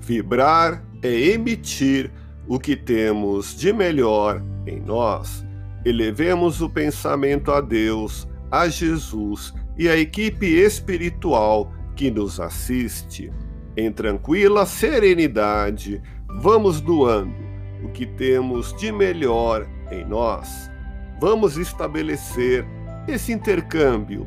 Vibrar é emitir o que temos de melhor em nós. Elevemos o pensamento a Deus, a Jesus e à equipe espiritual que nos assiste. Em tranquila serenidade, vamos doando o que temos de melhor em nós. Vamos estabelecer esse intercâmbio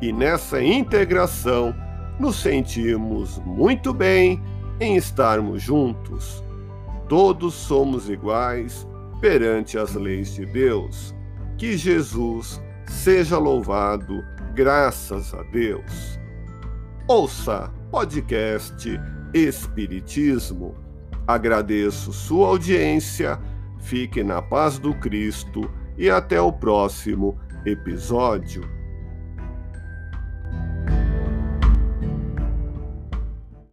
E nessa integração, nos sentimos muito bem em estarmos juntos. Todos somos iguais perante as leis de Deus. Que Jesus seja louvado, graças a Deus. Ouça podcast Espiritismo. Agradeço sua audiência, fique na paz do Cristo e até o próximo episódio.